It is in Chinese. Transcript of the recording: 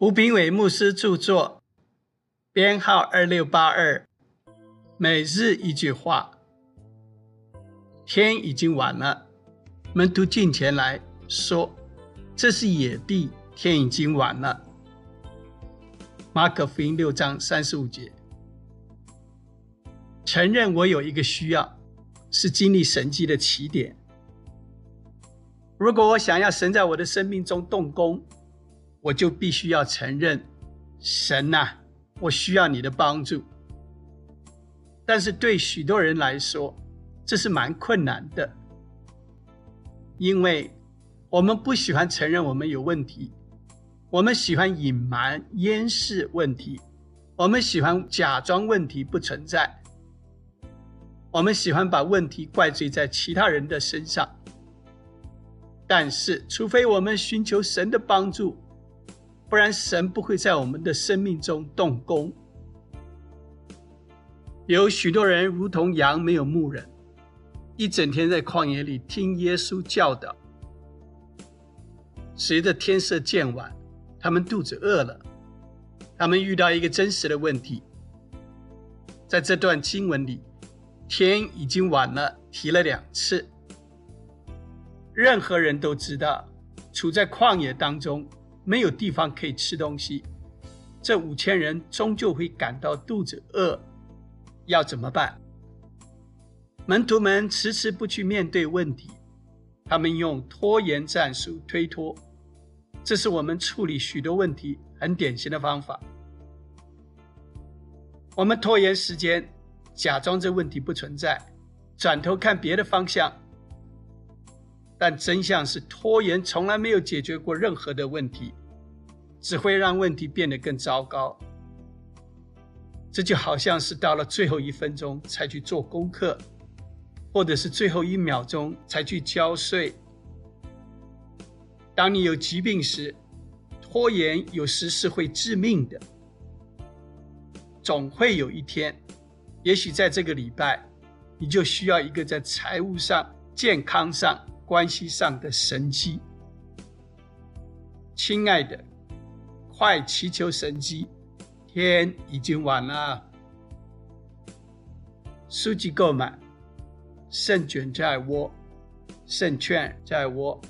吴炳伟牧师著作，编号二六八二。每日一句话：天已经晚了。门徒进前来说：“这是野地，天已经晚了。”马可福音六章三十五节。承认我有一个需要，是经历神迹的起点。如果我想要神在我的生命中动工，我就必须要承认，神呐，我需要你的帮助。但是对许多人来说，这是蛮困难的，因为我们不喜欢承认我们有问题，我们喜欢隐瞒、掩饰问题，我们喜欢假装问题不存在，我们喜欢把问题怪罪在其他人的身上。但是，除非我们寻求神的帮助，不然，神不会在我们的生命中动工。有许多人如同羊没有牧人，一整天在旷野里听耶稣教导。随着天色渐晚，他们肚子饿了，他们遇到一个真实的问题。在这段经文里，“天已经晚了”提了两次。任何人都知道，处在旷野当中。没有地方可以吃东西，这五千人终究会感到肚子饿，要怎么办？门徒们迟迟不去面对问题，他们用拖延战术推脱，这是我们处理许多问题很典型的方法。我们拖延时间，假装这问题不存在，转头看别的方向。但真相是，拖延从来没有解决过任何的问题，只会让问题变得更糟糕。这就好像是到了最后一分钟才去做功课，或者是最后一秒钟才去交税。当你有疾病时，拖延有时是会致命的。总会有一天，也许在这个礼拜，你就需要一个在财务上、健康上。关系上的神迹，亲爱的，快祈求神机！天已经晚了。书籍购买，胜券在握，胜券在握。